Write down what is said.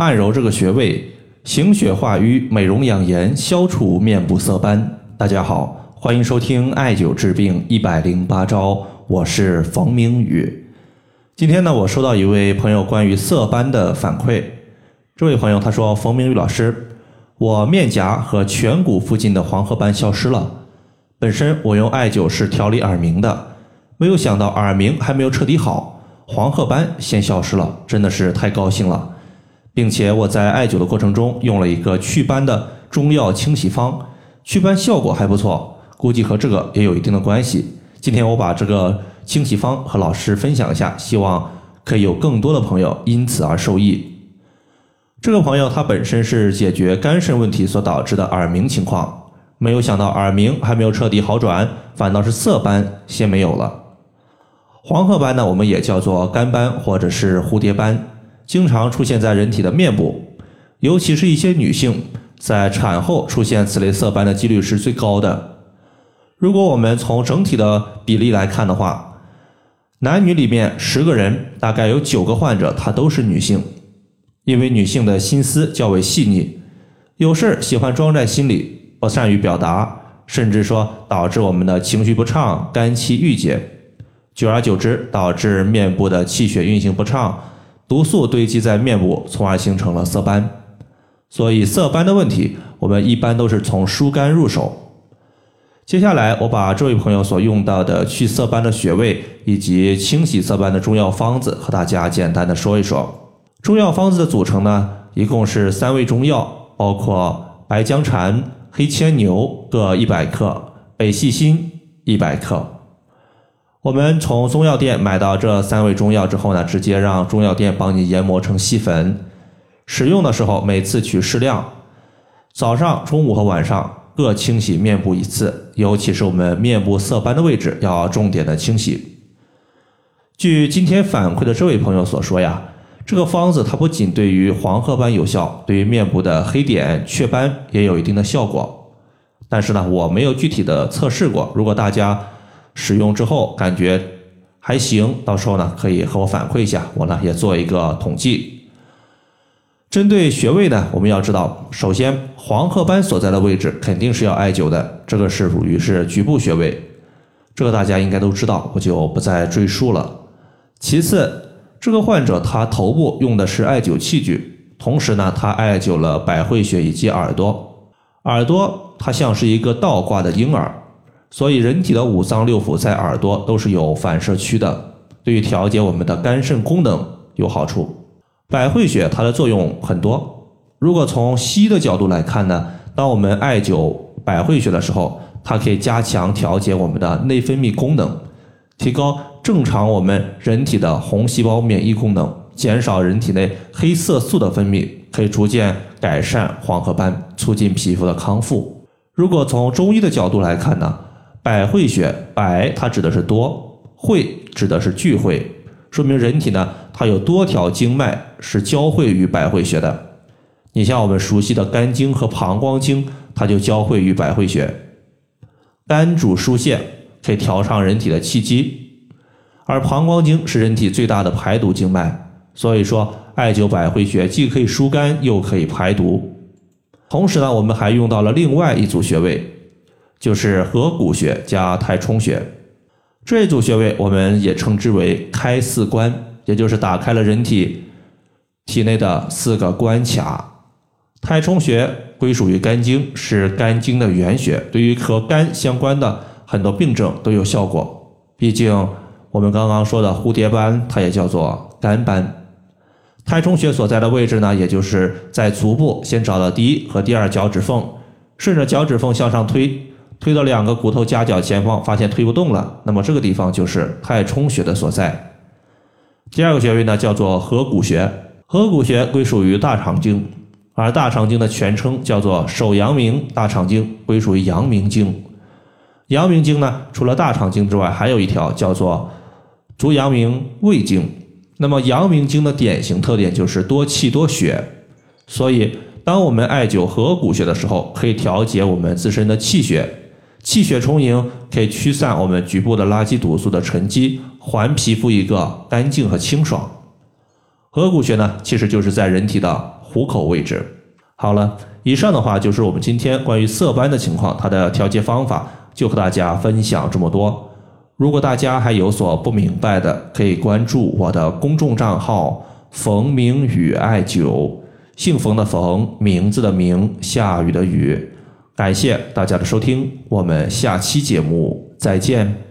按揉这个穴位，行血化瘀，美容养颜，消除面部色斑。大家好，欢迎收听艾灸治病一百零八招，我是冯明宇。今天呢，我收到一位朋友关于色斑的反馈。这位朋友他说：“冯明宇老师，我面颊和颧骨附近的黄褐斑消失了。本身我用艾灸是调理耳鸣的。”没有想到耳鸣还没有彻底好，黄褐斑先消失了，真的是太高兴了，并且我在艾灸的过程中用了一个祛斑的中药清洗方，祛斑效果还不错，估计和这个也有一定的关系。今天我把这个清洗方和老师分享一下，希望可以有更多的朋友因此而受益。这个朋友他本身是解决肝肾问题所导致的耳鸣情况，没有想到耳鸣还没有彻底好转，反倒是色斑先没有了。黄褐斑呢，我们也叫做肝斑或者是蝴蝶斑，经常出现在人体的面部，尤其是一些女性在产后出现此类色斑的几率是最高的。如果我们从整体的比例来看的话，男女里面十个人大概有九个患者她都是女性，因为女性的心思较为细腻，有事喜欢装在心里，不善于表达，甚至说导致我们的情绪不畅、肝气郁结。久而久之，导致面部的气血运行不畅，毒素堆积在面部，从而形成了色斑。所以色斑的问题，我们一般都是从疏肝入手。接下来，我把这位朋友所用到的去色斑的穴位以及清洗色斑的中药方子和大家简单的说一说。中药方子的组成呢，一共是三味中药，包括白僵蚕、黑牵牛各一百克，北细辛一百克。我们从中药店买到这三味中药之后呢，直接让中药店帮你研磨成细粉。使用的时候，每次取适量，早上、中午和晚上各清洗面部一次，尤其是我们面部色斑的位置要重点的清洗。据今天反馈的这位朋友所说呀，这个方子它不仅对于黄褐斑有效，对于面部的黑点、雀斑也有一定的效果。但是呢，我没有具体的测试过。如果大家，使用之后感觉还行，到时候呢可以和我反馈一下，我呢也做一个统计。针对穴位呢，我们要知道，首先黄褐斑所在的位置肯定是要艾灸的，这个是属于是局部穴位，这个大家应该都知道，我就不再赘述了。其次，这个患者他头部用的是艾灸器具，同时呢他艾灸了百会穴以及耳朵，耳朵它像是一个倒挂的婴儿。所以，人体的五脏六腑在耳朵都是有反射区的，对于调节我们的肝肾功能有好处。百会穴它的作用很多。如果从西医的角度来看呢，当我们艾灸百会穴的时候，它可以加强调节我们的内分泌功能，提高正常我们人体的红细胞免疫功能，减少人体内黑色素的分泌，可以逐渐改善黄褐斑，促进皮肤的康复。如果从中医的角度来看呢？百会穴，百它指的是多，会指的是聚会，说明人体呢它有多条经脉是交汇于百会穴的。你像我们熟悉的肝经和膀胱经，它就交汇于百会穴。肝主疏泄，可以调畅人体的气机，而膀胱经是人体最大的排毒经脉，所以说艾灸百会穴既可以疏肝又可以排毒。同时呢，我们还用到了另外一组穴位。就是合谷穴加太冲穴这组穴位，我们也称之为开四关，也就是打开了人体体内的四个关卡。太冲穴归属于肝经，是肝经的原穴，对于和肝相关的很多病症都有效果。毕竟我们刚刚说的蝴蝶斑，它也叫做肝斑。太冲穴所在的位置呢，也就是在足部，先找到第一和第二脚趾缝，顺着脚趾缝向上推。推到两个骨头夹角前方，发现推不动了，那么这个地方就是太冲穴的所在。第二个穴位呢，叫做合谷穴。合谷穴归属于大肠经，而大肠经的全称叫做手阳明大肠经，归属于阳明经。阳明经呢，除了大肠经之外，还有一条叫做足阳明胃经。那么阳明经的典型特点就是多气多血，所以当我们艾灸合谷穴的时候，可以调节我们自身的气血。气血充盈，可以驱散我们局部的垃圾毒素的沉积，还皮肤一个干净和清爽。合谷穴呢，其实就是在人体的虎口位置。好了，以上的话就是我们今天关于色斑的情况，它的调节方法就和大家分享这么多。如果大家还有所不明白的，可以关注我的公众账号“冯明宇艾灸”，姓冯的冯，名字的名，下雨的雨。感谢大家的收听，我们下期节目再见。